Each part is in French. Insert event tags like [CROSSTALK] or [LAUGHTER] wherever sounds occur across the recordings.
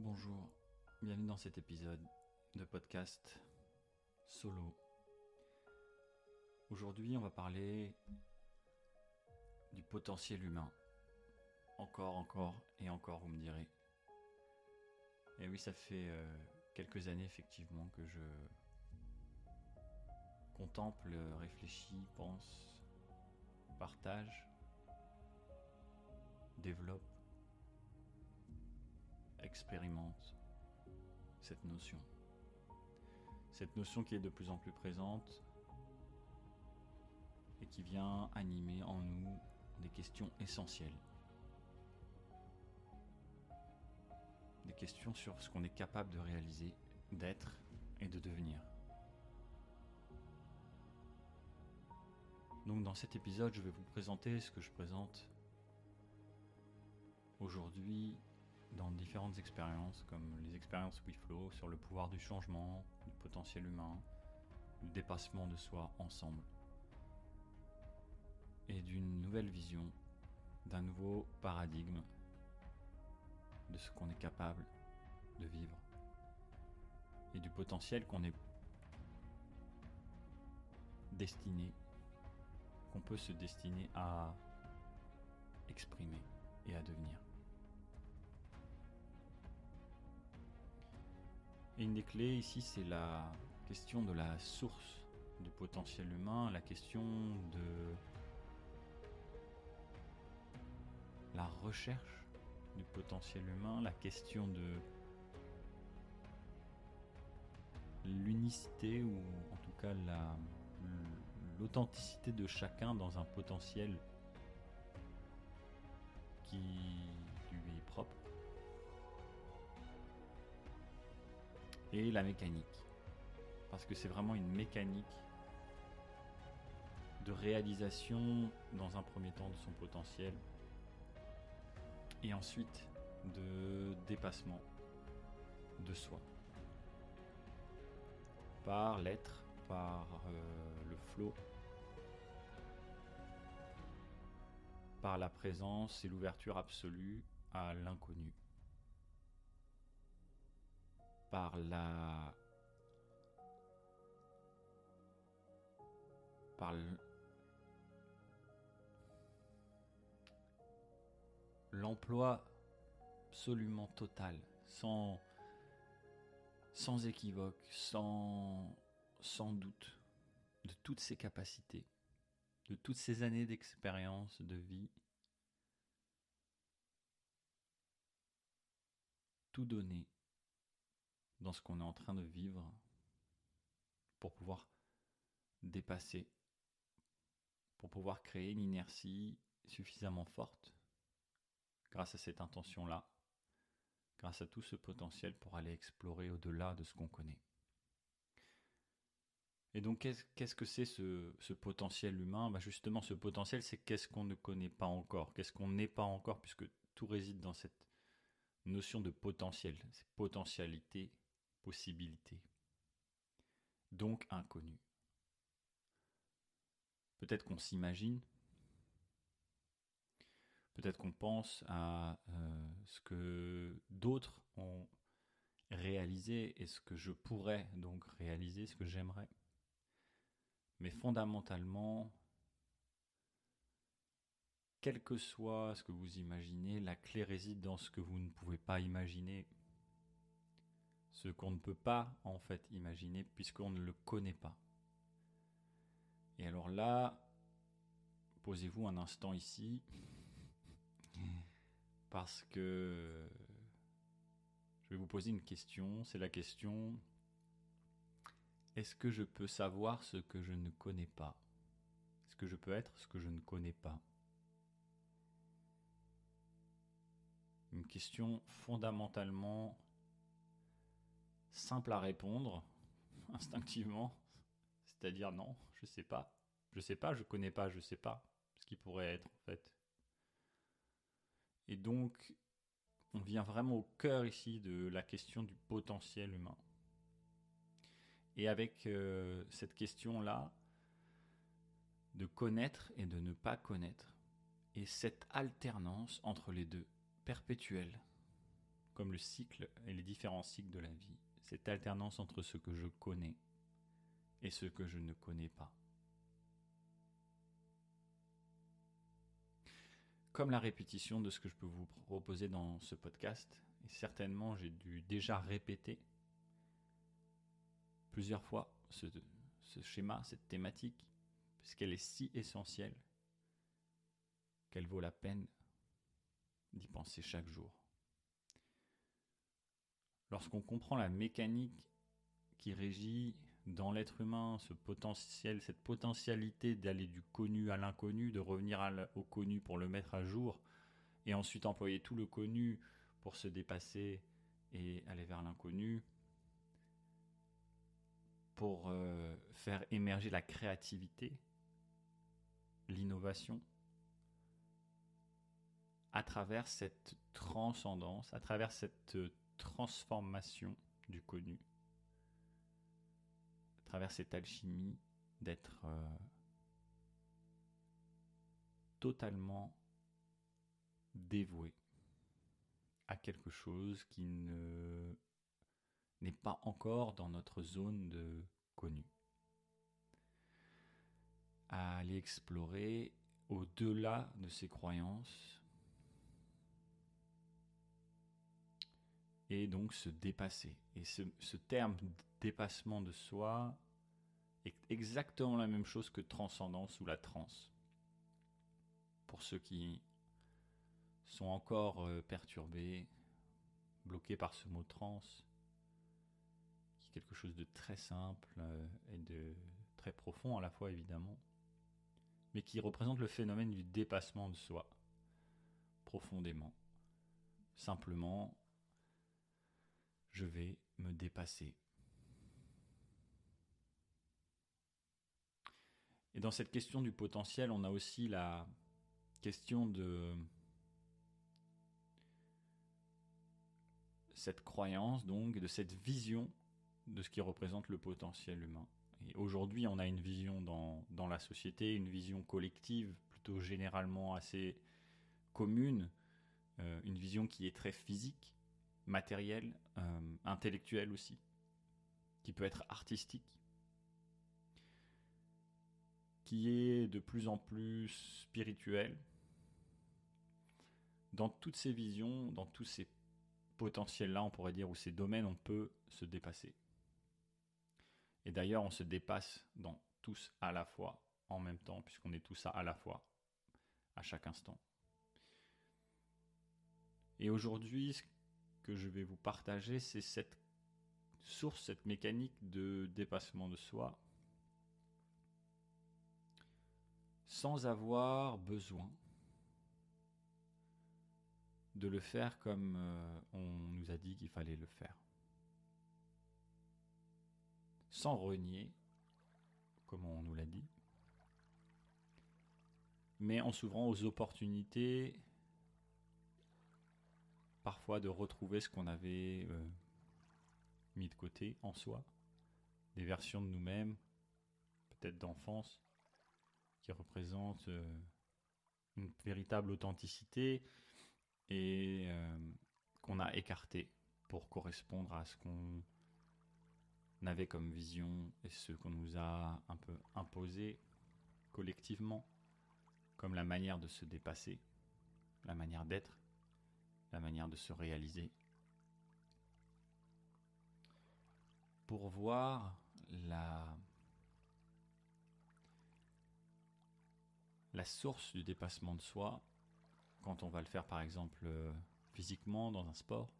Bonjour, bienvenue dans cet épisode de podcast solo. Aujourd'hui, on va parler du potentiel humain. Encore, encore et encore, vous me direz. Et oui, ça fait euh, quelques années effectivement que je contemple, réfléchis, pense, partage, développe expérimente cette notion. Cette notion qui est de plus en plus présente et qui vient animer en nous des questions essentielles. Des questions sur ce qu'on est capable de réaliser, d'être et de devenir. Donc dans cet épisode, je vais vous présenter ce que je présente aujourd'hui dans différentes expériences, comme les expériences WeFlow sur le pouvoir du changement, du potentiel humain, du dépassement de soi ensemble, et d'une nouvelle vision, d'un nouveau paradigme de ce qu'on est capable de vivre, et du potentiel qu'on est destiné, qu'on peut se destiner à exprimer et à devenir. Et une des clés ici, c'est la question de la source du potentiel humain, la question de la recherche du potentiel humain, la question de l'unicité ou en tout cas l'authenticité de chacun dans un potentiel qui et la mécanique. Parce que c'est vraiment une mécanique de réalisation dans un premier temps de son potentiel et ensuite de dépassement de soi. Par l'être, par euh, le flot, par la présence et l'ouverture absolue à l'inconnu par la par l'emploi absolument total, sans, sans équivoque, sans, sans doute, de toutes ses capacités, de toutes ces années d'expérience, de vie, tout donner dans ce qu'on est en train de vivre pour pouvoir dépasser, pour pouvoir créer une inertie suffisamment forte grâce à cette intention-là, grâce à tout ce potentiel pour aller explorer au-delà de ce qu'on connaît. Et donc, qu'est-ce que c'est ce, potentiel humain? Bah Justement, ce potentiel, c'est qu'est-ce qu'on ne connaît pas encore, qu'est-ce qu'on n'est pas encore, puisque tout réside dans cette notion de potentiel, cette potentialité possibilité, donc inconnu. Peut-être qu'on s'imagine, peut-être qu'on pense à euh, ce que d'autres ont réalisé et ce que je pourrais donc réaliser, ce que j'aimerais. Mais fondamentalement, quel que soit ce que vous imaginez, la clé réside dans ce que vous ne pouvez pas imaginer ce qu'on ne peut pas en fait imaginer puisqu'on ne le connaît pas. Et alors là, posez-vous un instant ici, [LAUGHS] parce que je vais vous poser une question, c'est la question, est-ce que je peux savoir ce que je ne connais pas? Est-ce que je peux être ce que je ne connais pas? Une question fondamentalement simple à répondre [LAUGHS] instinctivement, c'est-à-dire non, je sais pas, je sais pas, je connais pas, je sais pas ce qui pourrait être en fait. Et donc, on vient vraiment au cœur ici de la question du potentiel humain. Et avec euh, cette question-là, de connaître et de ne pas connaître, et cette alternance entre les deux, perpétuelle, comme le cycle et les différents cycles de la vie, cette alternance entre ce que je connais et ce que je ne connais pas. Comme la répétition de ce que je peux vous proposer dans ce podcast, et certainement j'ai dû déjà répéter plusieurs fois ce, schéma, cette thématique, puisqu'elle est si essentielle qu'elle vaut la peine d'y penser chaque jour. Lorsqu'on comprend la mécanique qui régit dans l'être humain ce potentiel, cette potentialité d'aller du connu à l'inconnu, de revenir au connu pour le mettre à jour, et ensuite employer tout le connu pour se dépasser et aller vers l'inconnu, pour euh, faire émerger la créativité, l'innovation, à travers cette transcendance, à travers cette transformation du connu, à travers cette alchimie d'être euh, totalement dévoué à quelque chose qui ne n'est pas encore dans notre zone de connu. À aller explorer au-delà de ces croyances et donc se dépasser. Et ce, terme dépassement de soi est exactement la même chose que transcendance ou la transe. Pour ceux qui sont encore euh, perturbés, bloqués par ce mot trans, qui est quelque chose de très simple euh, et de très profond à la fois évidemment, mais qui représente le phénomène du dépassement de soi, profondément. Simplement, je vais me dépasser. Et dans cette question du potentiel, on a aussi la question de cette croyance, donc, de cette vision de ce qui représente le potentiel humain. Et aujourd'hui, on a une vision dans, la société, une vision collective, plutôt généralement assez commune, euh, une vision qui est très physique, matérielle, euh, intellectuelle aussi, qui peut être artistique, qui est de plus en plus spirituelle. Dans toutes ces visions, dans tous ces potentiels-là, on pourrait dire, ou ces domaines, on peut se dépasser. Et d'ailleurs, on se dépasse dans tous à la fois, en même temps, puisqu'on est tous à la fois, à chaque instant. Et aujourd'hui, je vais vous partager, c'est cette source, cette mécanique de dépassement de soi, sans avoir besoin de le faire comme euh, on nous a dit qu'il fallait le faire. Sans renier, comme on nous l'a dit, mais en s'ouvrant aux opportunités parfois de retrouver ce qu'on avait euh, mis de côté en soi, des versions de nous-mêmes, peut-être d'enfance, qui représentent euh, une véritable authenticité et euh, qu'on a écarté pour correspondre à ce qu'on avait comme vision et ce qu'on nous a un peu imposé collectivement comme la manière de se dépasser, la manière d'être, la manière de se réaliser. Pour voir la, source du dépassement de soi, quand on va le faire par exemple euh, physiquement dans un sport.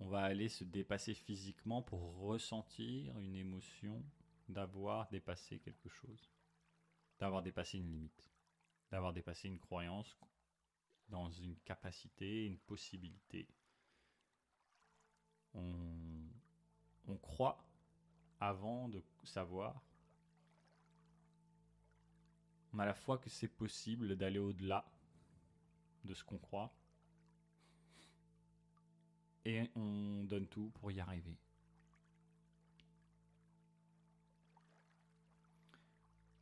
On va aller se dépasser physiquement pour ressentir une émotion d'avoir dépassé quelque chose, d'avoir dépassé une limite, d'avoir dépassé une croyance dans une capacité, une possibilité. On, on croit avant de savoir on a la foi que c'est possible d'aller au-delà de ce qu'on croit. Et on donne tout pour y arriver.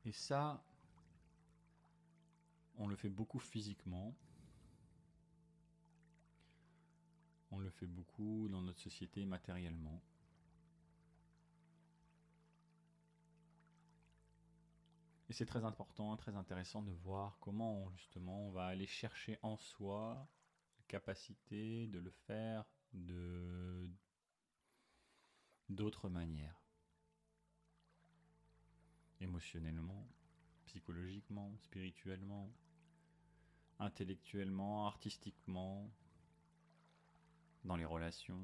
Et ça, on le fait beaucoup physiquement. Le fait beaucoup dans notre société matériellement. Et c'est très important, très intéressant de voir comment justement on va aller chercher en soi la capacité de le faire de d'autres manières. Émotionnellement, psychologiquement, spirituellement, intellectuellement, artistiquement, dans les relations.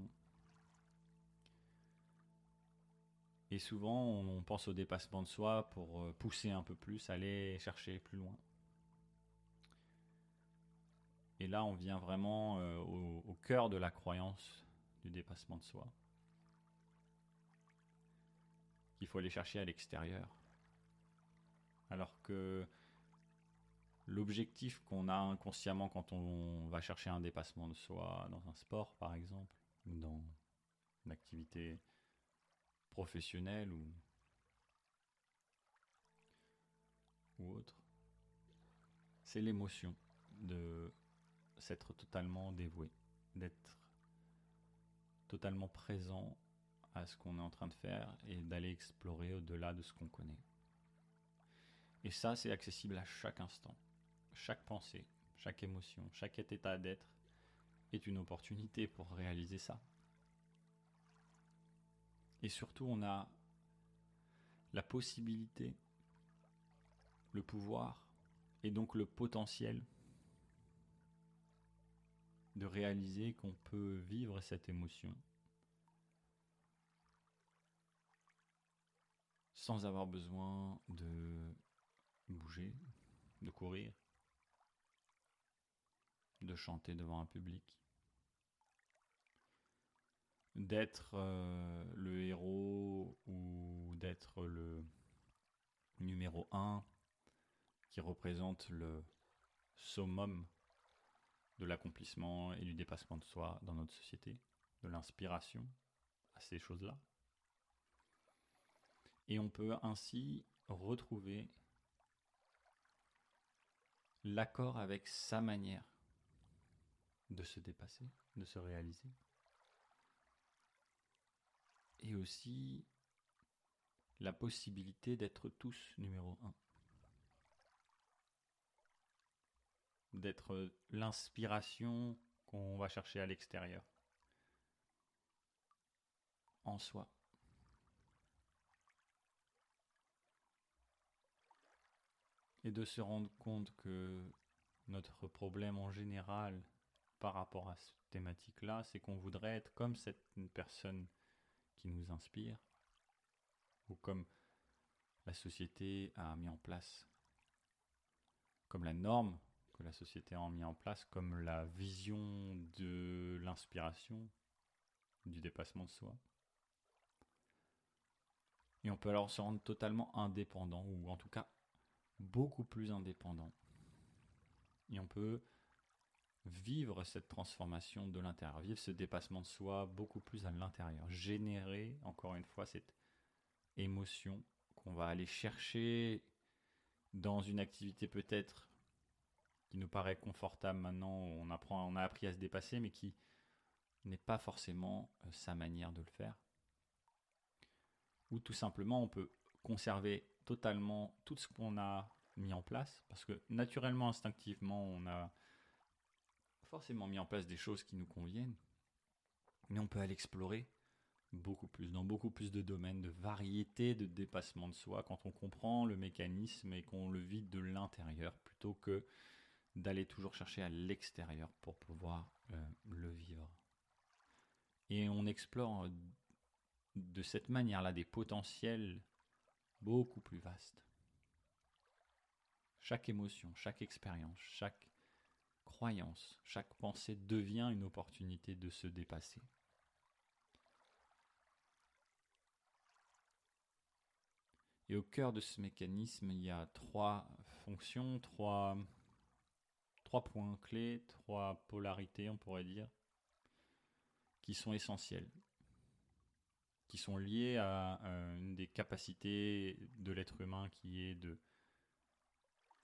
Et souvent, on pense au dépassement de soi pour euh, pousser un peu plus, aller chercher plus loin. Et là, on vient vraiment euh, au, au cœur de la croyance du dépassement de soi. Qu'il faut aller chercher à l'extérieur. Alors que l'objectif qu'on a inconsciemment quand on va chercher un dépassement de soi dans un sport par exemple, ou dans une activité professionnelle ou, ou autre, c'est l'émotion de s'être totalement dévoué, d'être totalement présent à ce qu'on est en train de faire et d'aller explorer au-delà de ce qu'on connaît. Et ça, c'est accessible à chaque instant chaque pensée, chaque émotion, chaque état d'être est une opportunité pour réaliser ça. Et surtout, on a la possibilité, le pouvoir et donc le potentiel de réaliser qu'on peut vivre cette émotion sans avoir besoin de bouger, de courir, de chanter devant un public, d'être euh, le héros ou d'être le numéro un qui représente le summum de l'accomplissement et du dépassement de soi dans notre société, de l'inspiration à ces choses-là. Et on peut ainsi retrouver l'accord avec sa manière de se dépasser, de se réaliser. Et aussi la possibilité d'être tous numéro un. D'être l'inspiration qu'on va chercher à l'extérieur. En soi. Et de se rendre compte que notre problème en général par rapport à cette thématique-là, c'est qu'on voudrait être comme cette personne qui nous inspire, ou comme la société a mis en place, comme la norme que la société a mis en place, comme la vision de l'inspiration, du dépassement de soi. Et on peut alors se rendre totalement indépendant, ou en tout cas beaucoup plus indépendant. Et on peut vivre cette transformation de l'intérieur, vivre ce dépassement de soi beaucoup plus à l'intérieur, générer encore une fois cette émotion qu'on va aller chercher dans une activité peut-être qui nous paraît confortable maintenant, on apprend, on a appris à se dépasser, mais qui n'est pas forcément euh, sa manière de le faire. Ou tout simplement, on peut conserver totalement tout ce qu'on a mis en place, parce que naturellement, instinctivement, on a forcément mis en place des choses qui nous conviennent, mais on peut aller explorer beaucoup plus, dans beaucoup plus de domaines, de variétés de dépassement de soi, quand on comprend le mécanisme et qu'on le vide de l'intérieur, plutôt que d'aller toujours chercher à l'extérieur pour pouvoir euh, le vivre. Et on explore de cette manière-là des potentiels beaucoup plus vastes. Chaque émotion, chaque expérience, chaque chaque pensée devient une opportunité de se dépasser. Et au cœur de ce mécanisme, il y a trois fonctions, trois points clés, trois polarités, on pourrait dire, qui sont essentielles, qui sont liées à une des capacités de l'être humain qui est de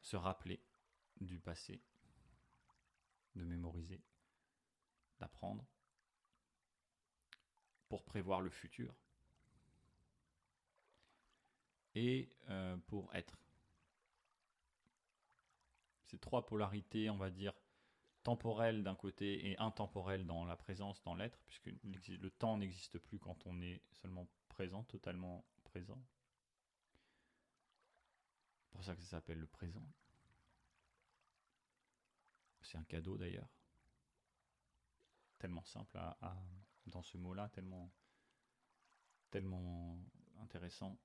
se rappeler du passé de mémoriser, d'apprendre pour prévoir le futur et euh, pour être. Ces trois polarités, on va dire, temporelles d'un côté et intemporelles dans la présence, dans l'être, puisque le temps n'existe plus quand on est seulement présent, totalement présent. C'est pour ça que ça s'appelle le présent. C'est un cadeau d'ailleurs. Tellement simple dans ce mot-là, tellement, intéressant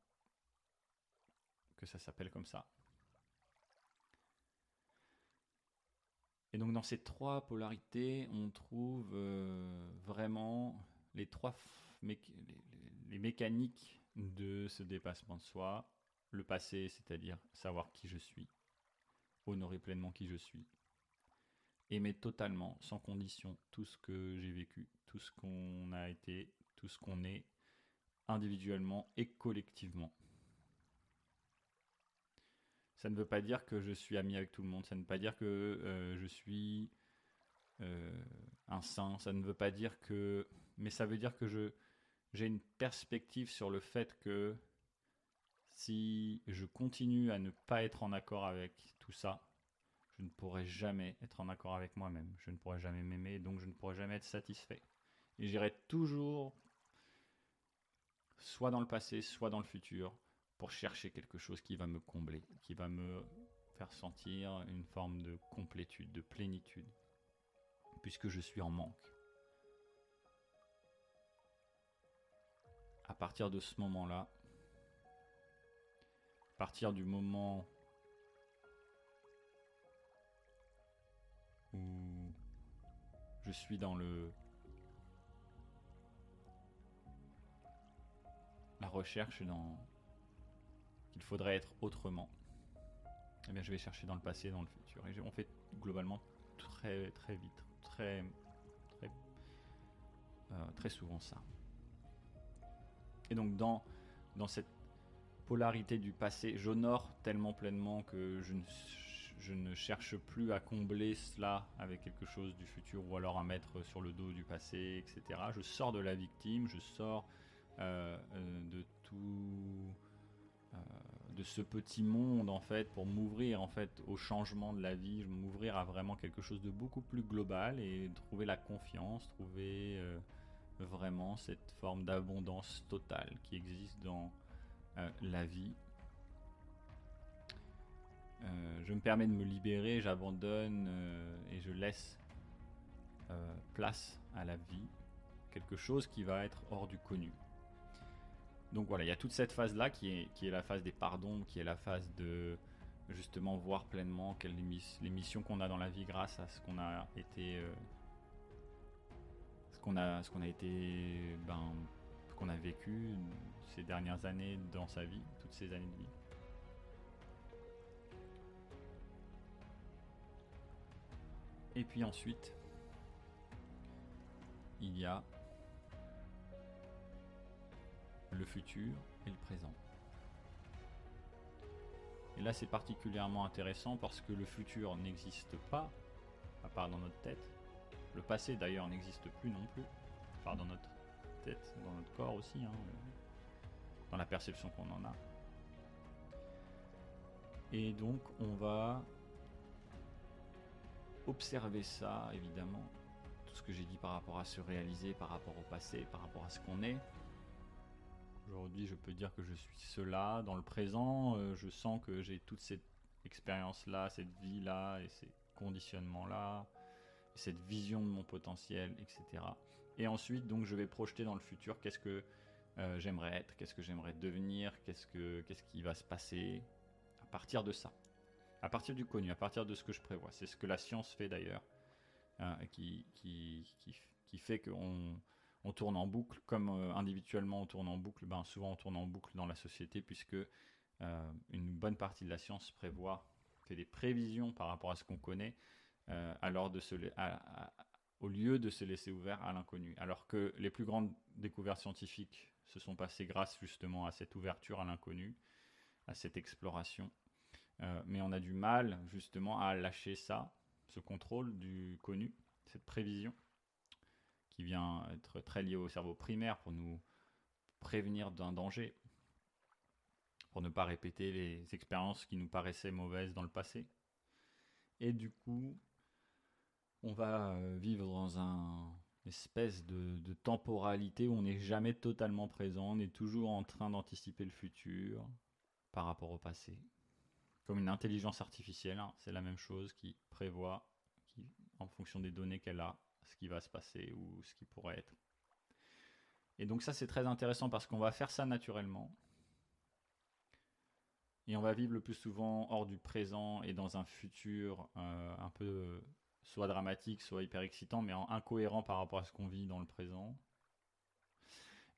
que ça s'appelle comme ça. Et donc dans ces trois polarités, on trouve euh, vraiment les trois mécaniques de ce dépassement de soi. Le passé, c'est-à-dire savoir qui je suis, honorer pleinement qui je suis, aimer totalement, sans condition, tout ce que j'ai vécu, tout ce qu'on a été, tout ce qu'on est, individuellement et collectivement. Ça ne veut pas dire que je suis ami avec tout le monde, ça ne veut pas dire que euh, je suis euh, un saint, ça ne veut pas dire que... Mais ça veut dire que je j'ai une perspective sur le fait que si je continue à ne pas être en accord avec tout ça, je ne pourrai jamais être en accord avec moi-même. Je ne pourrai jamais m'aimer, donc je ne pourrai jamais être satisfait. Et j'irai toujours, soit dans le passé, soit dans le futur, pour chercher quelque chose qui va me combler, qui va me faire sentir une forme de complétude, de plénitude, puisque je suis en manque. À partir de ce moment-là, à partir du moment je suis dans le la recherche dans qu'il faudrait être autrement, eh bien je vais chercher dans le passé, dans le futur. Et on fait globalement très très vite, très très, euh, très souvent ça. Et donc dans, dans cette polarité du passé, j'honore tellement pleinement que je ne, je ne cherche plus à combler cela avec quelque chose du futur ou alors à mettre sur le dos du passé, etc. Je sors de la victime, je sors euh, euh, de tout de ce petit monde en fait pour m'ouvrir en fait au changement de la vie, m'ouvrir à vraiment quelque chose de beaucoup plus global et trouver la confiance, trouver euh, vraiment cette forme d'abondance totale qui existe dans euh, la vie. Euh, je me permets de me libérer, j'abandonne et je laisse place à la vie, quelque chose qui va être hors du connu. Donc voilà, il y a toute cette phase-là qui est, qui est la phase des pardons, qui est la phase de justement voir pleinement quelles les missions qu'on a dans la vie grâce à ce qu'on a été euh, ce qu'on a ce qu'on a été ben qu'on a vécu ces dernières années dans sa vie, toutes ces années de vie. Et puis ensuite, il y a le futur et le présent. Et là, c'est particulièrement intéressant parce que le futur n'existe pas, à part dans notre tête. Le passé, d'ailleurs, n'existe plus non plus, à part dans notre tête, dans notre corps aussi, hein, dans la perception qu'on en a. Et donc, on va observer ça, évidemment, tout ce que j'ai dit par rapport à se réaliser, par rapport au passé, par rapport à ce qu'on est, Aujourd'hui, je peux dire que je suis cela. Dans le présent, euh, je sens que j'ai toute cette expérience-là, cette vie-là, et ces conditionnements-là, cette vision de mon potentiel, etc. Et ensuite, donc, je vais projeter dans le futur qu'est-ce que euh, j'aimerais être, qu'est-ce que j'aimerais devenir, qu'est-ce, que, qu'est-ce qui va se passer à partir de ça. À partir du connu, à partir de ce que je prévois. C'est ce que la science fait d'ailleurs, hein, qui, fait qu'on on tourne en boucle, comme euh, individuellement on tourne en boucle, ben souvent on tourne en boucle dans la société puisque euh, une bonne partie de la science prévoit, fait des prévisions par rapport à ce qu'on connaît, euh, alors de se, au lieu de se laisser ouvert à l'inconnu. Alors que les plus grandes découvertes scientifiques se sont passées grâce justement à cette ouverture à l'inconnu, à cette exploration. Mais on a du mal justement à lâcher ça, ce contrôle du connu, cette prévision qui vient être très lié au cerveau primaire pour nous prévenir d'un danger, pour ne pas répéter les expériences qui nous paraissaient mauvaises dans le passé. Et du coup, on va euh, vivre dans un espèce de temporalité où on n'est jamais totalement présent, on est toujours en train d'anticiper le futur par rapport au passé. Comme une intelligence artificielle, hein, c'est la même chose qui prévoit, en fonction des données qu'elle a, ce qui va se passer ou ce qui pourrait être. Et donc ça c'est très intéressant parce qu'on va faire ça naturellement. Et on va vivre le plus souvent hors du présent et dans un futur euh, un peu soit dramatique, soit hyper excitant, mais incohérent par rapport à ce qu'on vit dans le présent.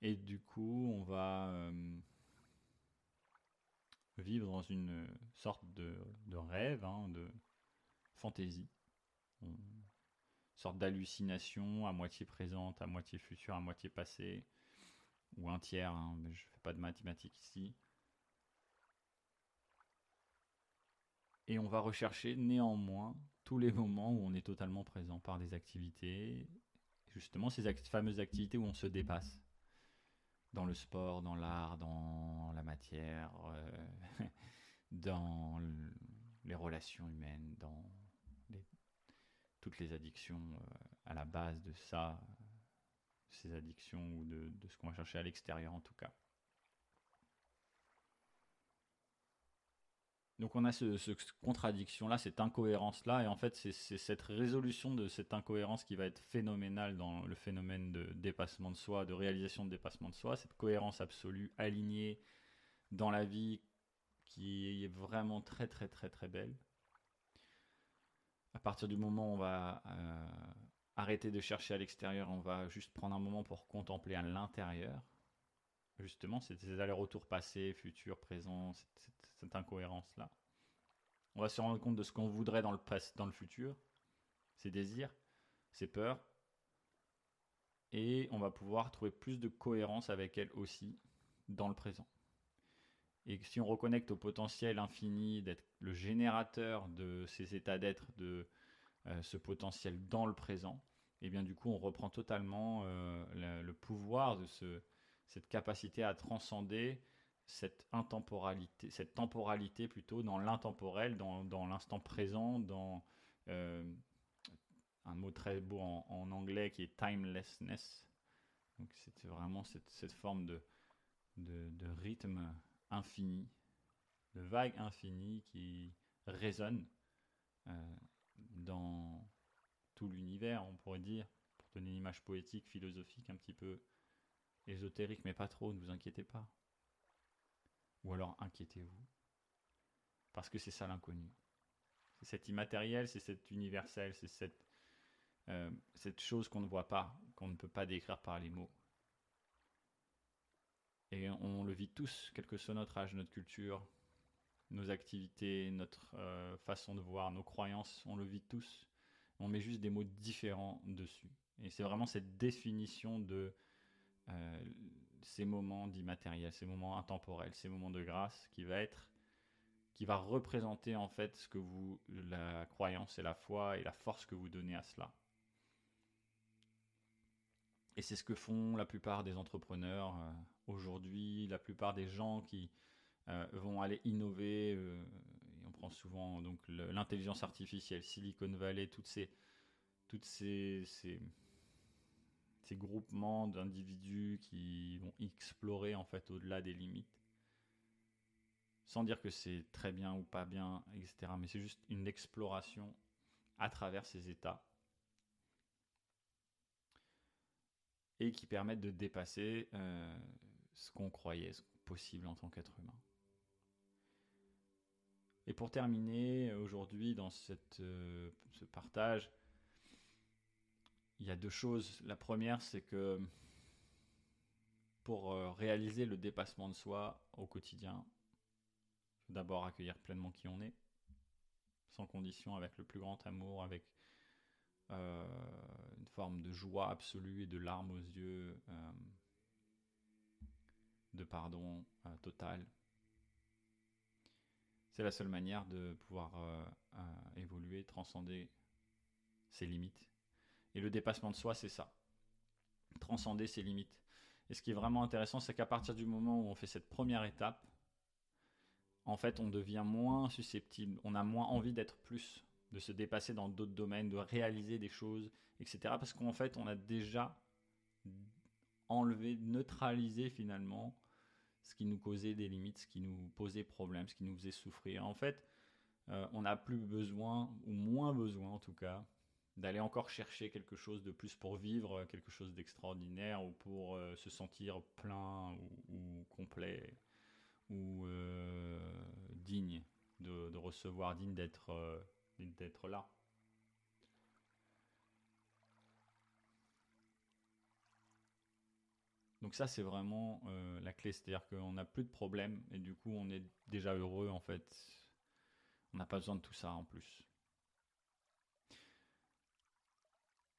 Et du coup, on va euh, vivre dans une sorte de, rêve, hein, de fantaisie, une sorte d'hallucination à moitié présente, à moitié future, à moitié passée, ou un tiers, hein, je ne fais pas de mathématiques ici. Et on va rechercher néanmoins tous les moments où on est totalement présent par des activités, justement ces fameuses activités où on se dépasse. Dans le sport, dans l'art, dans la matière, euh, [LAUGHS] dans les relations humaines, dans toutes les addictions euh, à la base de ça, ces addictions ou de ce qu'on va chercher à l'extérieur en tout cas. Donc on a ce, contradiction-là, cette incohérence-là, et en fait c'est cette résolution de cette incohérence qui va être phénoménale dans le phénomène de dépassement de soi, de réalisation de dépassement de soi, cette cohérence absolue, alignée dans la vie, qui est vraiment très très très très belle. À partir du moment où on va euh, arrêter de chercher à l'extérieur, on va juste prendre un moment pour contempler à l'intérieur. Justement, ces allers-retours passé, futur, présent, cette incohérence-là. On va se rendre compte de ce qu'on voudrait dans le, dans le futur, ses désirs, ses peurs, et on va pouvoir trouver plus de cohérence avec elle aussi dans le présent. Et si on reconnecte au potentiel infini d'être le générateur de ces états d'être, de euh, ce potentiel dans le présent, et eh bien du coup on reprend totalement euh, le, pouvoir de ce, cette capacité à transcender cette intemporalité, cette temporalité plutôt dans l'intemporel, dans, dans l'instant présent, dans euh, un mot très beau en, anglais qui est timelessness. Donc c'est vraiment cette, cette forme de, de, de, rythme infini, de vague infinie qui résonne euh, dans tout l'univers, on pourrait dire, pour donner une image poétique, philosophique un petit peu ésotérique, mais pas trop, ne vous inquiétez pas. Ou alors inquiétez-vous. Parce que c'est ça l'inconnu. C'est cet immatériel, c'est cet universel, c'est cette, euh, cette chose qu'on ne voit pas, qu'on ne peut pas décrire par les mots. Et on le vit tous, quel que soit notre âge, notre culture, nos activités, notre euh, façon de voir, nos croyances, on le vit tous. On met juste des mots différents dessus. Et c'est vraiment cette définition de euh, ces moments d'immatériel, ces moments intemporels, ces moments de grâce qui va être qui va représenter en fait ce que vous la croyance et la foi et la force que vous donnez à cela. Et c'est ce que font la plupart des entrepreneurs euh, aujourd'hui, la plupart des gens qui euh, vont aller innover. on prend souvent donc l'intelligence artificielle, Silicon Valley, toutes ces toutes ces ces groupements d'individus qui vont explorer en fait au-delà des limites. Sans dire que c'est très bien ou pas bien, etc. Mais c'est juste une exploration à travers ces états. Et qui permettent de dépasser euh, ce qu'on croyait possible en tant qu'être humain. Et pour terminer, aujourd'hui, dans cette, euh, ce partage, il y a deux choses. La première, c'est que pour euh, réaliser le dépassement de soi au quotidien, d'abord accueillir pleinement qui on est, sans condition, avec le plus grand amour, avec euh, une forme de joie absolue et de larmes aux yeux, euh, de pardon total. C'est la seule manière de pouvoir évoluer, transcender ses limites et le dépassement de soi, c'est ça. transcender ses limites. Et ce qui est vraiment intéressant, c'est qu'à partir du moment où on fait cette première étape, en fait, on devient moins susceptible, on a moins envie d'être plus, de se dépasser dans d'autres domaines, de réaliser des choses, etc. Parce qu'en fait, on a déjà enlevé, neutralisé finalement ce qui nous causait des limites, ce qui nous posait problème, ce qui nous faisait souffrir. En fait, euh, on n'a plus besoin, ou moins besoin en tout cas, d'aller encore chercher quelque chose de plus pour vivre quelque chose d'extraordinaire ou pour euh, se sentir plein ou, complet ou euh, digne de, recevoir, digne d'être d'être là. Donc ça, c'est vraiment euh, la clé, c'est-à-dire qu'on n'a plus de problème et du coup, on est déjà heureux en fait. On n'a pas besoin de tout ça en plus.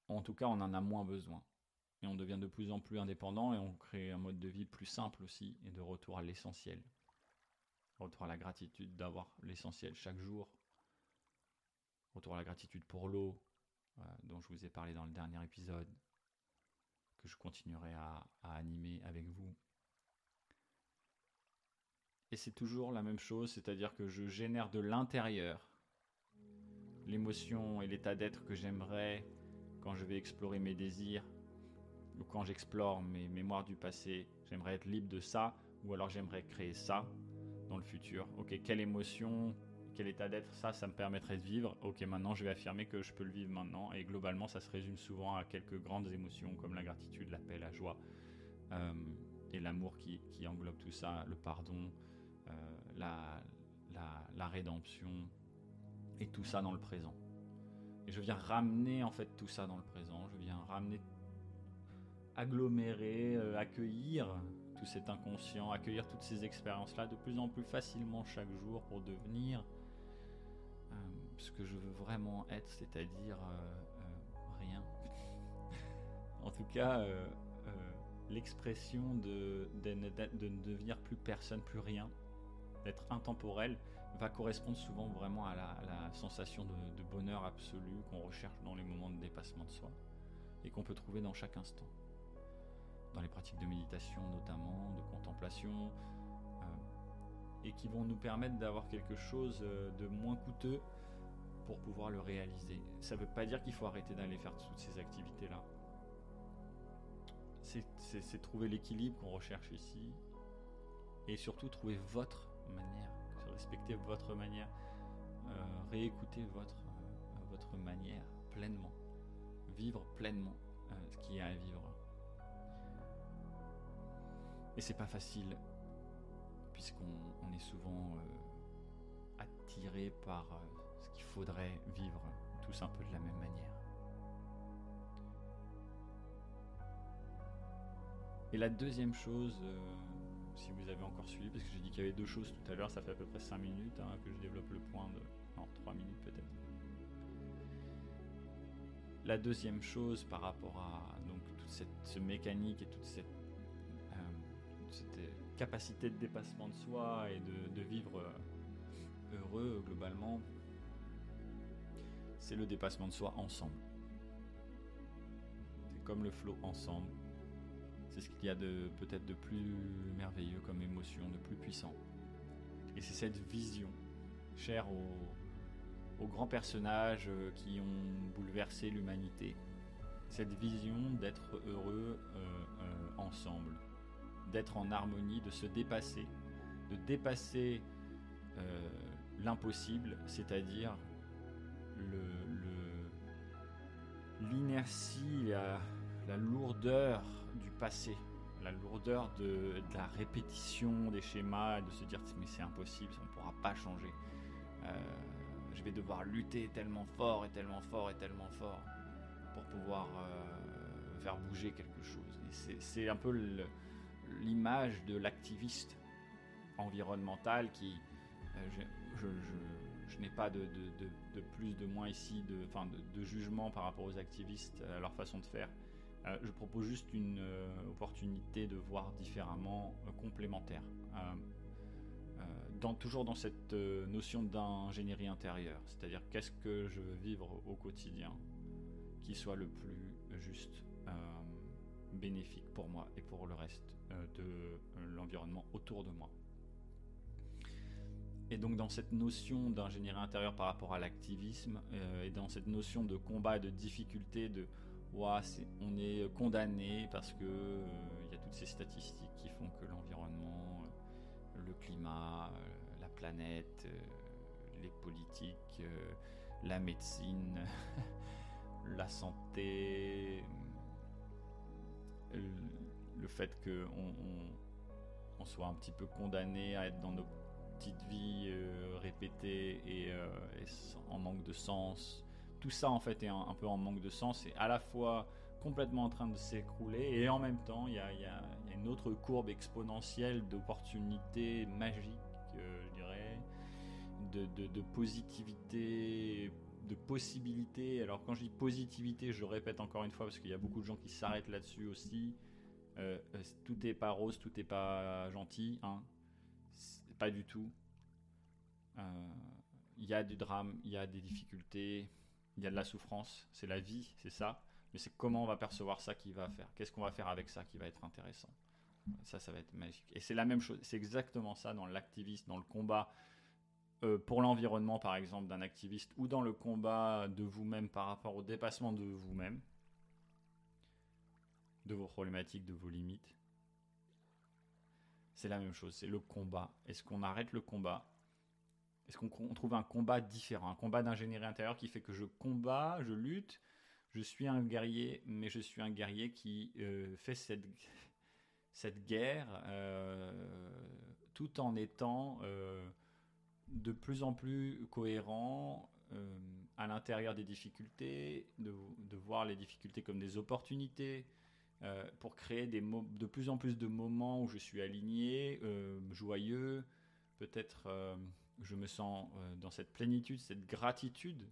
En tout cas, on en a moins besoin. Et on devient de plus en plus indépendant et on crée un mode de vie plus simple aussi et de retour à l'essentiel. Retour à la gratitude d'avoir l'essentiel chaque jour. Retour à la gratitude pour l'eau, euh, dont je vous ai parlé dans le dernier épisode que je continuerai à, animer avec vous. Et c'est toujours la même chose, c'est-à-dire que je génère de l'intérieur l'émotion et l'état d'être que j'aimerais quand je vais explorer mes désirs ou quand j'explore mes mémoires du passé. J'aimerais être libre de ça ou alors j'aimerais créer ça dans le futur. Ok, quelle émotion quel état d'être ça, ça me permettrait de vivre. Ok, maintenant je vais affirmer que je peux le vivre maintenant. Et globalement, ça se résume souvent à quelques grandes émotions comme la gratitude, la paix, la joie euh, et l'amour qui, englobe tout ça, le pardon, euh, la, la, rédemption et tout ça dans le présent. Et je viens ramener en fait tout ça dans le présent. Je viens ramener, agglomérer, euh, accueillir tout cet inconscient, accueillir toutes ces expériences-là de plus en plus facilement chaque jour pour devenir ce que je veux vraiment être, c'est-à-dire euh, euh, rien. [LAUGHS] en tout cas, euh, l'expression de, de, ne devenir plus personne, plus rien, d'être intemporel, va correspondre souvent vraiment à la, sensation de, bonheur absolu qu'on recherche dans les moments de dépassement de soi et qu'on peut trouver dans chaque instant. Dans les pratiques de méditation notamment, de contemplation, et qui vont nous permettre d'avoir quelque chose de moins coûteux pour pouvoir le réaliser. Ça ne veut pas dire qu'il faut arrêter d'aller faire toutes ces activités-là. C'est trouver l'équilibre qu'on recherche ici. Et surtout trouver votre manière, respecter votre manière, euh, réécouter votre, euh, votre manière pleinement, vivre pleinement euh, ce qu'il y a à vivre. Et c'est pas facile, puisqu'on est souvent attiré par faudrait vivre tous un peu de la même manière. Et la deuxième chose, euh, si vous avez encore suivi, parce que j'ai dit qu'il y avait deux choses tout à l'heure, ça fait à peu près 5 minutes hein, que je développe le point de... Non, 3 minutes peut-être. La deuxième chose par rapport à donc, toute cette mécanique et toute cette, euh, cette, capacité de dépassement de soi et de, de vivre euh, heureux globalement, c'est le dépassement de soi ensemble. C'est comme le flot ensemble. C'est ce qu'il y a de peut-être de plus merveilleux comme émotion, de plus puissant. Et c'est cette vision, chère aux, grands personnages euh, qui ont bouleversé l'humanité, cette vision d'être heureux euh, euh, ensemble, d'être en harmonie, de se dépasser, de dépasser l'impossible, c'est-à-dire l'inertie, la, lourdeur du passé, la lourdeur de, la répétition des schémas, de se dire mais c'est impossible, on ne pourra pas changer. Euh, je vais devoir lutter tellement fort et tellement fort et tellement fort pour pouvoir euh, faire bouger quelque chose. c'est un peu l'image de l'activiste environnemental qui, euh, je, n'ai pas de, plus, de moins ici, enfin de, jugement par rapport aux activistes, à leur façon de faire. Euh, je propose juste une euh, opportunité de voir différemment, euh, complémentaire. Toujours dans cette notion d'ingénierie intérieure, c'est-à-dire qu'est-ce que je veux vivre au quotidien qui soit le plus juste bénéfique pour moi et pour le reste de l'environnement autour de moi. Et donc dans cette notion d'ingénierie intérieure par rapport à l'activisme et dans cette notion de combat et de difficulté de on est condamné parce que il y a toutes ces statistiques qui font que l'environnement, le climat, la planète, les politiques, la médecine, [LAUGHS] la santé, le fait qu'on on, soit un petit peu condamné à être dans nos petites vies euh, répétées euh, et, en manque de sens. Tout ça en fait est un, peu en manque de sens et à la fois complètement en train de s'écrouler et en même temps il y a, une autre courbe exponentielle d'opportunités magiques, euh, je dirais, de, positivité de possibilités. Alors quand je dis positivité, je répète encore une fois parce qu'il y a beaucoup de gens qui s'arrêtent là-dessus aussi. Euh, euh, tout n'est pas rose, tout n'est pas gentil, hein. Pas du tout. Il y a du drame, il y a des difficultés, il y a de la souffrance. C'est la vie, c'est ça. Mais c'est comment on va percevoir ça qui va faire. Qu'est-ce qu'on va faire avec ça qui va être intéressant. Ça, ça va être magique. Et c'est la même chose. C'est exactement ça dans l'activisme, dans le combat euh, pour l'environnement, par exemple, d'un activiste, ou dans le combat de vous-même par rapport au dépassement de vous-même, de vos problématiques, de vos limites, c'est la même chose, c'est le combat. Est-ce qu'on arrête le combat Est-ce qu'on trouve un combat différent, un combat d'ingénierie intérieure qui fait que je combats, je lutte, je suis un guerrier, mais je suis un guerrier qui euh, fait cette, cette guerre euh, tout en étant de plus en plus cohérent euh, à l'intérieur des difficultés, de, voir les difficultés comme des opportunités, euh, pour créer des de plus en plus de moments où je suis aligné, euh, joyeux, peut-être je me sens dans cette plénitude, cette gratitude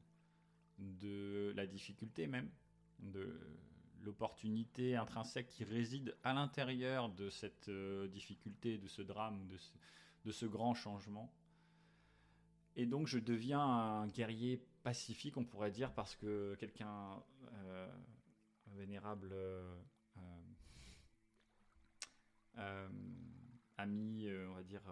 de la difficulté même, de l'opportunité intrinsèque qui réside à l'intérieur de cette difficulté, de ce drame, de ce grand changement. Et donc je deviens un guerrier pacifique, on pourrait dire, parce que quelqu'un euh, vénérable euh, euh, ami, on va dire,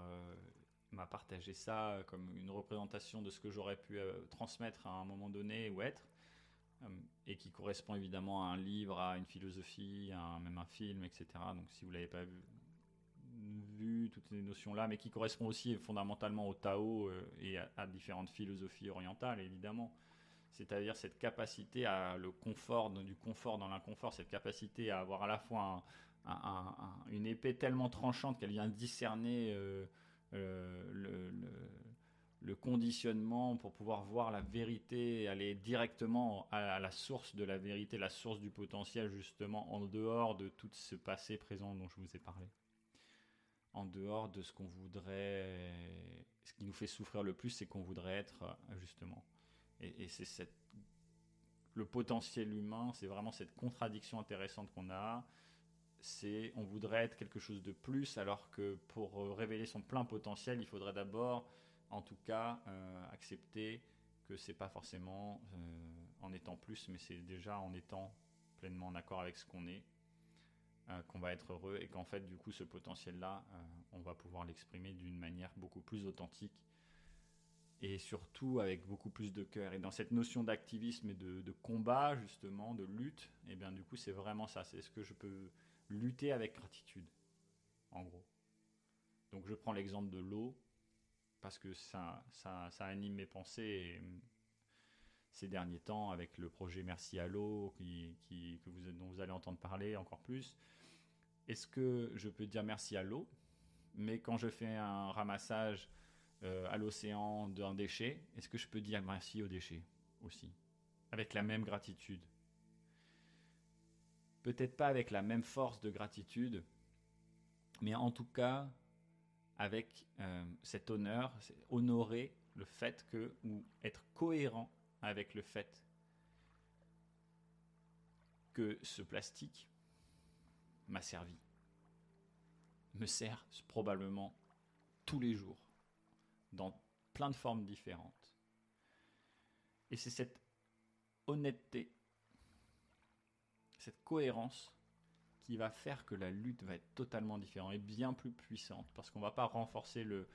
m'a partagé ça comme une représentation de ce que j'aurais pu transmettre à un moment donné ou être, et qui correspond évidemment à un livre, à une philosophie, à même un film, etc. Donc si vous l'avez pas vu, toutes ces notions-là, mais qui correspond aussi fondamentalement au Tao euh, et à, différentes philosophies orientales, évidemment. C'est-à-dire cette capacité à le confort, du confort dans l'inconfort, cette capacité à avoir à la fois une épée tellement tranchante qu'elle vient discerner euh, euh, le, conditionnement pour pouvoir voir la vérité, aller directement à, la source de la vérité, la source du potentiel, justement, en dehors de tout ce passé présent dont je vous ai parlé en dehors de ce qu'on voudrait, ce qui nous fait souffrir le plus, c'est qu'on voudrait être justement. Et, c'est cette, le potentiel humain, c'est vraiment cette contradiction intéressante qu'on a. C'est, on voudrait être quelque chose de plus, alors que pour euh, révéler son plein potentiel, il faudrait d'abord, en tout cas, euh, accepter que c'est pas forcément en étant plus, mais c'est déjà en étant pleinement en accord avec ce qu'on est euh, qu'on va être heureux et qu'en fait du coup ce potentiel là euh, on va pouvoir l'exprimer d'une manière beaucoup plus authentique et surtout avec beaucoup plus de cœur. Et dans cette notion d'activisme et de, combat justement de lutte et eh bien du coup c'est vraiment ça. C'est ce que je peux lutter avec gratitude en gros. Donc je prends l'exemple de l'eau parce que ça, ça, anime mes pensées ces derniers temps avec le projet Merci à l'eau qui, que vous, dont vous allez entendre parler encore plus. Est-ce que je peux dire merci à l'eau, mais quand je fais un ramassage euh, à l'océan d'un déchet, est-ce que je peux dire merci au déchet aussi, avec la même gratitude Peut-être pas avec la même force de gratitude, mais en tout cas avec euh, cet honneur, honorer le fait que, ou être cohérent avec le fait que ce plastique m'a servi, me sert probablement tous les jours, dans plein de formes différentes. Et c'est cette honnêteté, cette cohérence qui va faire que la lutte va être totalement différente et bien plus puissante. Parce qu'on va pas renforcer le,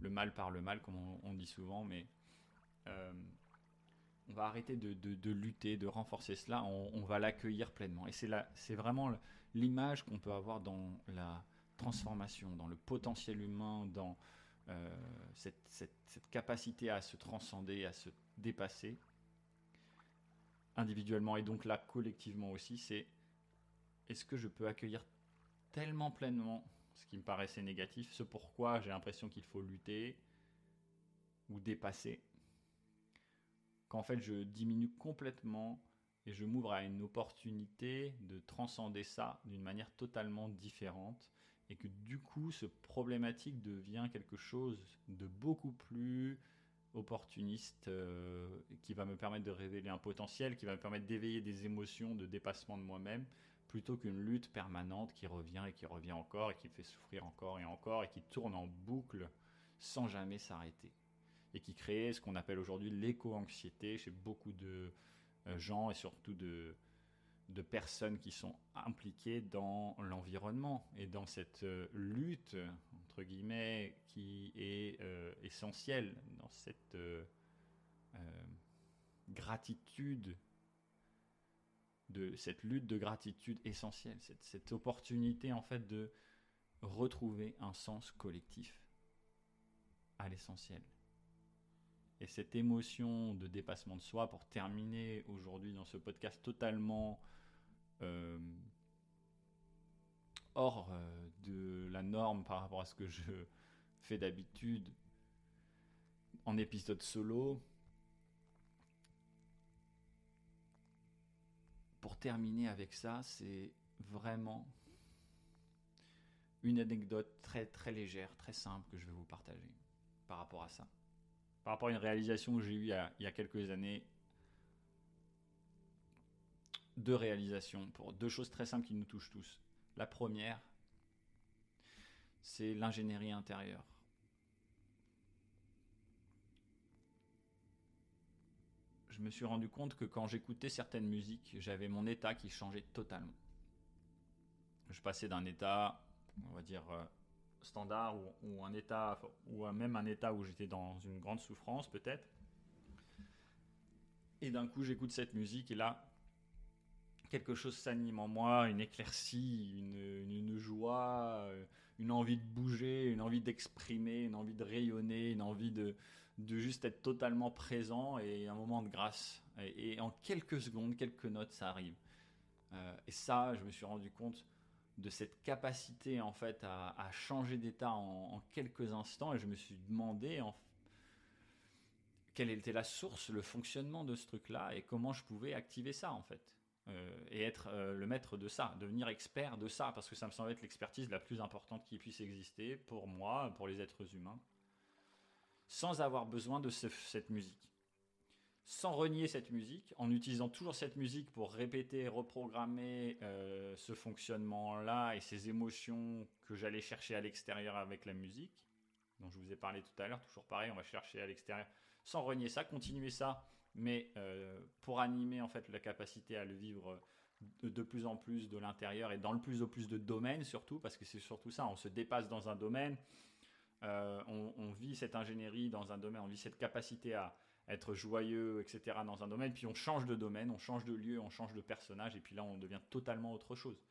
mal par le mal, comme on, dit souvent, mais euh, on va arrêter de, lutter, de renforcer cela, on, va l'accueillir pleinement. Et c'est vraiment l'image qu'on peut avoir dans la transformation, dans le potentiel humain, dans euh, cette, capacité à se transcender, à se dépasser individuellement et donc là collectivement aussi, c'est est-ce que je peux accueillir tellement pleinement ce qui me paraissait négatif, ce pourquoi j'ai l'impression qu'il faut lutter ou dépasser, qu'en fait je diminue complètement et je m'ouvre à une opportunité de transcender ça d'une manière totalement différente et que du coup ce problématique devient quelque chose de beaucoup plus opportuniste euh, qui va me permettre de révéler un potentiel, qui va me permettre d'éveiller des émotions de dépassement de moi-même, plutôt qu'une lutte permanente qui revient et qui revient encore et qui me fait souffrir encore et encore et qui tourne en boucle sans jamais s'arrêter. Et qui crée ce qu'on appelle aujourd'hui l'éco-anxiété chez beaucoup de euh, gens et surtout de, personnes qui sont impliquées dans l'environnement et dans cette euh, lutte, entre guillemets, qui est euh, essentielle, dans cette euh, gratitude, de cette lutte de gratitude essentielle, cette, opportunité en fait de retrouver un sens collectif à l'essentiel. Et cette émotion de dépassement de soi, pour terminer aujourd'hui dans ce podcast totalement euh, hors euh, de la norme par rapport à ce que je fais d'habitude en épisode solo. Pour terminer avec ça, c'est vraiment une anecdote très très légère, très simple que je vais vous partager par rapport à ça. Par rapport à une réalisation que j'ai eue il y a quelques années deux réalisations pour deux choses très simples qui nous touchent tous. La première, c'est l'ingénierie intérieure. Je me suis rendu compte que quand j'écoutais certaines musiques, j'avais mon état qui changeait totalement. Je passais d'un état, on va dire, euh, standard ou, un état, ou même un état où j'étais dans une grande souffrance peut-être. Et d'un coup, j'écoute cette musique et là, quelque chose s'anime en moi, une éclaircie, une, joie, euh, une envie de bouger, une envie d'exprimer, une envie de rayonner, une envie de, juste être totalement présent et un moment de grâce. Et, en quelques secondes, quelques notes, ça arrive. Euh, et ça, je me suis rendu compte de cette capacité en fait à, changer d'état en, quelques instants et je me suis demandé quelle était la source, le fonctionnement de ce truc-là et comment je pouvais activer ça en fait. Euh, et être euh, le maître de ça, devenir expert de ça, parce que ça me semble être l'expertise la plus importante qui puisse exister pour moi, pour les êtres humains, sans avoir besoin de cette musique. Sans renier cette musique, en utilisant toujours cette musique pour répéter, reprogrammer euh, ce fonctionnement-là et ces émotions que j'allais chercher à l'extérieur avec la musique, dont je vous ai parlé tout à l'heure, toujours pareil, on va chercher à l'extérieur, sans renier ça, continuer ça mais euh, pour animer en fait la capacité à le vivre de, plus en plus de l'intérieur et dans le plus au plus de domaines surtout, parce que c'est surtout ça, on se dépasse dans un domaine, euh, on, vit cette ingénierie dans un domaine, on vit cette capacité à être joyeux, etc. dans un domaine, puis on change de domaine, on change de lieu, on change de personnage, et puis là on devient totalement autre chose.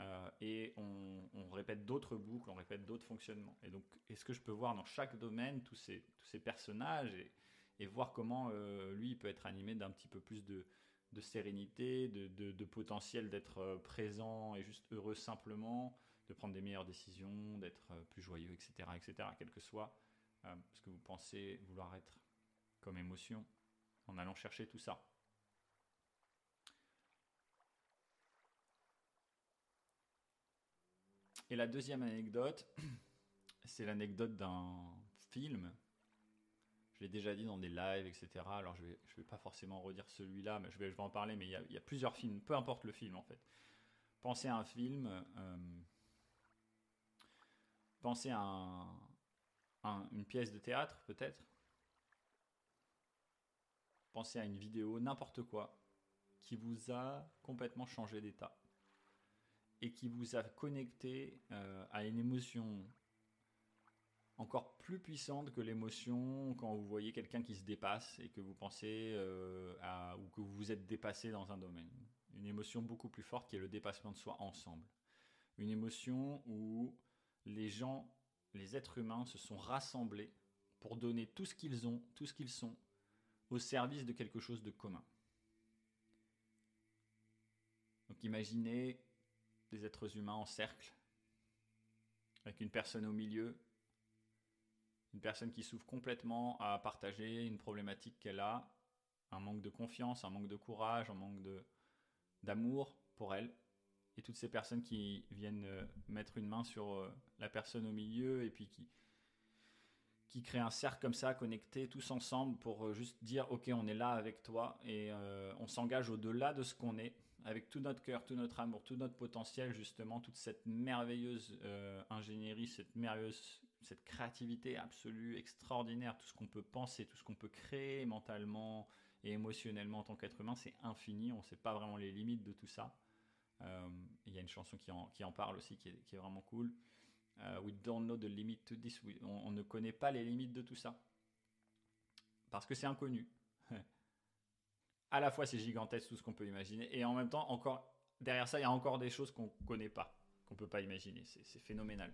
Euh, et on, répète d'autres boucles, on répète d'autres fonctionnements. Et donc, est-ce que je peux voir dans chaque domaine tous ces, tous ces personnages et voir comment euh, lui peut être animé d'un petit peu plus de, sérénité, de, potentiel d'être euh, présent et juste heureux simplement, de prendre des meilleures décisions, d'être euh, plus joyeux, etc., etc., quel que soit ce que vous pensez vouloir être comme émotion, en allant chercher tout ça. Et la deuxième anecdote, [CLEARS THROAT] c'est l'anecdote d'un film je l'ai déjà dit dans des lives, etc. Alors je vais, je vais pas forcément redire celui-là, mais je vais, en parler. Mais il y, a, plusieurs films, peu importe le film en fait. Pensez à un film, euh, pensez à un, une pièce de théâtre peut-être. Pensez à une vidéo, n'importe quoi, qui vous a complètement changé d'état. Et qui vous a connecté euh, à une émotion encore plus puissante que l'émotion quand vous voyez quelqu'un qui se dépasse et que vous pensez euh, à, ou que vous vous êtes dépassé dans un domaine. Une émotion beaucoup plus forte qui est le dépassement de soi ensemble. Une émotion où les gens, les êtres humains se sont rassemblés pour donner tout ce qu'ils ont, tout ce qu'ils sont, au service de quelque chose de commun. Donc imaginez des êtres humains en cercle, avec une personne au milieu, une personne qui souffre complètement à partager une problématique qu'elle a, un manque de confiance, un manque de courage, un manque d'amour pour elle, et toutes ces personnes qui viennent euh, mettre une main sur euh, la personne au milieu et puis qui qui créent un cercle comme ça connecté tous ensemble pour euh, juste dire ok on est là avec toi et on s'engage au-delà de ce qu'on est avec tout notre cœur, tout notre amour, tout notre potentiel, justement, toute cette merveilleuse ingénierie, cette merveilleuse, cette créativité absolue, extraordinaire, tout ce qu'on peut penser, tout ce qu'on peut créer mentalement et émotionnellement en tant qu'être humain, c'est infini. On ne sait pas vraiment les limites de tout ça. Euh, il y a une chanson qui en, parle aussi, qui est, vraiment cool. Euh, we don't know the limit to this. on ne connaît pas les limites de tout ça. Parce que c'est inconnu [LAUGHS] à la fois c'est gigantesque tout ce qu'on peut imaginer, et en même temps, encore derrière ça, il y a encore des choses qu'on ne connaît pas, qu'on ne peut pas imaginer. C'est phénoménal.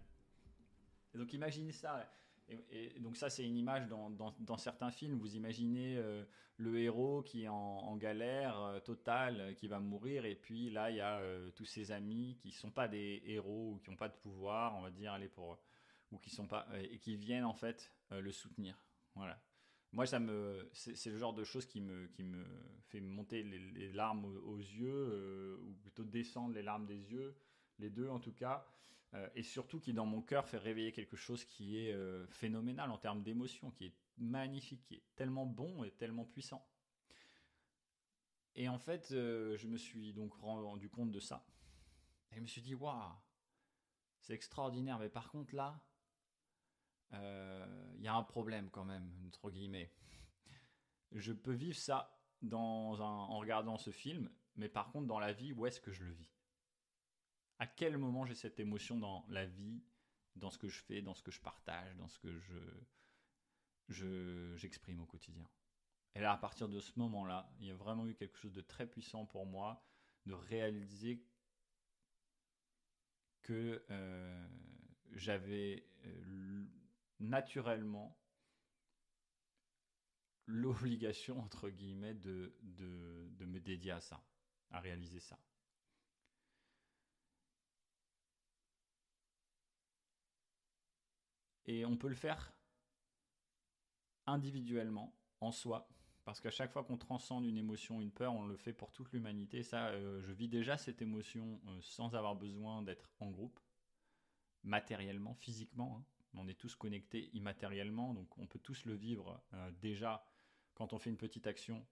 Donc imaginez ça. Et, donc ça, c'est une image dans, certains films. Vous imaginez euh, le héros qui est en, galère euh, totale, euh, qui va mourir, et puis là, il y a tous ses amis qui sont pas des héros ou qui n'ont pas de pouvoir, on va dire, aller pour ou qui sont pas et qui viennent en fait le soutenir. Voilà moi, ça me, c'est le genre de choses qui me, qui me fait monter les, larmes aux, yeux, ou plutôt descendre les larmes des yeux, les deux en tout cas, euh, et surtout qui dans mon cœur fait réveiller quelque chose qui est euh, phénoménal en termes d'émotion, qui est magnifique, qui est tellement bon et tellement puissant. Et en fait, je me suis donc rendu compte de ça. Et je me suis dit, waouh, c'est extraordinaire, mais par contre là, il euh, y a un problème quand même, entre guillemets. Je peux vivre ça en regardant ce film, mais par contre, dans la vie, où est-ce que je le vis? À quel moment j'ai cette émotion dans la vie, dans ce que je fais, dans ce que je partage, dans ce que je, j'exprime au quotidien? Et là, à partir de ce moment-là, il y a vraiment eu quelque chose de très puissant pour moi de réaliser que euh, j'avais euh, naturellement l'obligation, entre guillemets, de, de, me dédier à ça, à réaliser ça. Et on peut le faire individuellement, en soi, parce qu'à chaque fois qu'on transcende une émotion, une peur, on le fait pour toute l'humanité. Euh, je vis déjà cette émotion euh, sans avoir besoin d'être en groupe, matériellement, physiquement. Hein. On est tous connectés immatériellement, donc on peut tous le vivre euh, déjà quand on fait une petite action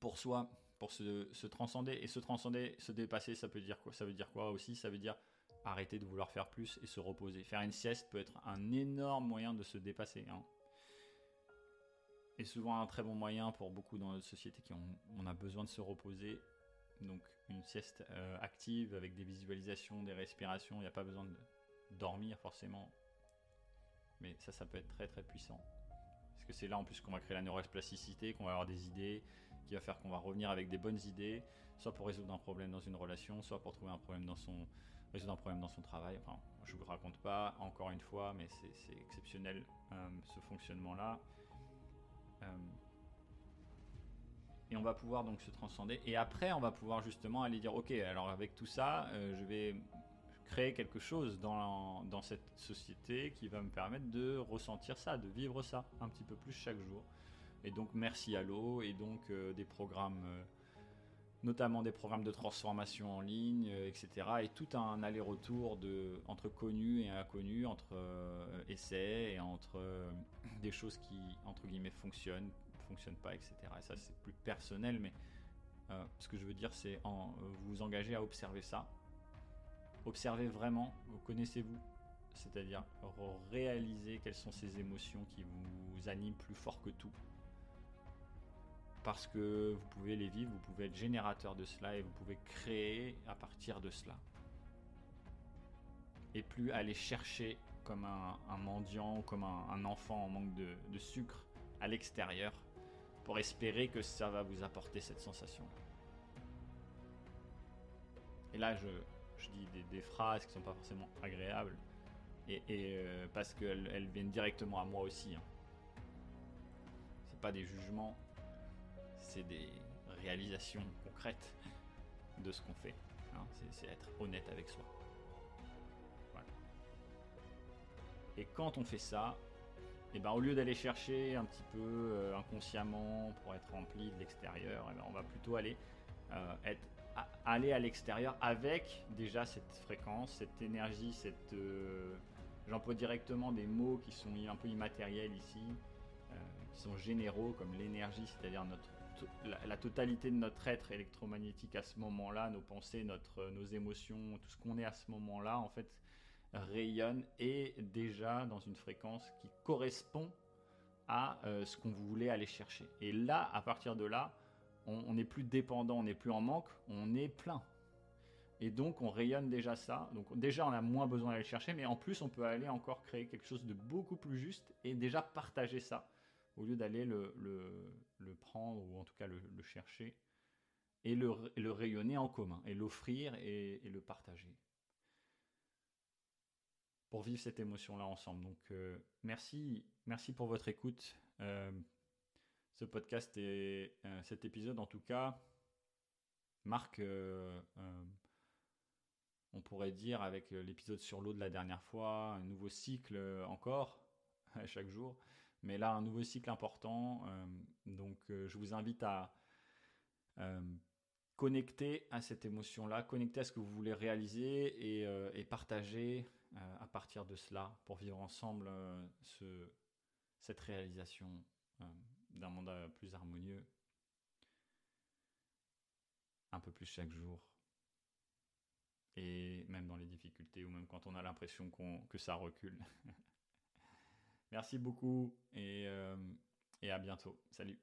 pour soi, pour se, transcender. Et se transcender, se dépasser, ça peut dire quoi? Ça veut dire quoi aussi? Ça veut dire arrêter de vouloir faire plus et se reposer. Faire une sieste peut être un énorme moyen de se dépasser. Hein. Et souvent un très bon moyen pour beaucoup dans notre société qui ont, on a besoin de se reposer. Donc une sieste euh, active avec des visualisations, des respirations, il n'y a pas besoin de, dormir forcément. Mais ça, ça peut être très très puissant. Parce que c'est là en plus qu'on va créer la neuroplasticité, qu'on va avoir des idées, qui va faire qu'on va revenir avec des bonnes idées, soit pour résoudre un problème dans une relation, soit pour trouver un problème dans son, résoudre un problème dans son travail. Enfin, je vous raconte pas encore une fois, mais c'est exceptionnel euh, ce fonctionnement-là. Euh, et on va pouvoir donc se transcender. Et après, on va pouvoir justement aller dire, ok, alors avec tout ça, euh, je vais créer quelque chose dans, dans cette société qui va me permettre de ressentir ça, de vivre ça un petit peu plus chaque jour. Et donc merci à l'eau et donc des programmes, notamment des programmes de transformation en ligne, euh, etc. Et tout un aller-retour entre connus et inconnus, entre essais et entre des choses qui, entre guillemets, fonctionnent, fonctionnent pas, etc. Et ça c'est plus personnel, mais ce que je veux dire c'est en, vous engager à observer ça observez vraiment, vous connaissez-vous, c'est-à-dire réaliser quelles sont ces émotions qui vous animent plus fort que tout. Parce que vous pouvez les vivre, vous pouvez être générateur de cela et vous pouvez créer à partir de cela. Et plus aller chercher comme un, mendiant, comme un, enfant en manque de, sucre à l'extérieur pour espérer que ça va vous apporter cette sensation. Et là, je, dis des, phrases qui sont pas forcément agréables, et, euh, parce qu'elles viennent directement à moi aussi. Hein. C'est pas des jugements, c'est des réalisations concrètes de ce qu'on fait. Hein. C'est être honnête avec soi. Et quand on fait ça, et eh ben, au lieu d'aller chercher un petit peu euh, inconsciemment pour être rempli de l'extérieur, eh ben, on va plutôt aller, euh, être, aller à l'extérieur avec déjà cette fréquence, cette énergie, cette... Euh, j'emploie directement des mots qui sont un peu immatériels ici, qui sont généraux comme l'énergie, c'est-à-dire notre la, totalité de notre être électromagnétique à ce moment-là, nos pensées, notre, nos émotions, tout ce qu'on est à ce moment-là, en fait, rayonne et déjà dans une fréquence qui correspond à euh, ce qu'on voulait aller chercher. Et là, à partir de là, on n'est plus dépendant, on n'est plus en manque, on est plein. Et donc on rayonne déjà ça. Donc déjà on a moins besoin d'aller chercher, mais en plus on peut aller encore créer quelque chose de beaucoup plus juste et déjà partager ça au lieu d'aller le, le, prendre ou en tout cas le, chercher et le, le, rayonner en commun et l'offrir et, le partager pour vivre cette émotion-là ensemble. Donc euh, merci, merci pour votre écoute. Euh, ce podcast et euh, cet épisode en tout cas marque, on pourrait dire avec l'épisode sur l'eau de la dernière fois, un nouveau cycle encore [LAUGHS] à chaque jour. Mais là, un nouveau cycle important. donc je vous invite à connecter à cette émotion-là, connecter à ce que vous voulez réaliser et, partager euh, à partir de cela pour vivre ensemble euh, ce, cette réalisation euh, d'un monde plus harmonieux, un peu plus chaque jour. Et même dans les difficultés ou même quand on a l'impression que ça recule. [LAUGHS] Merci beaucoup et, et à bientôt. Salut.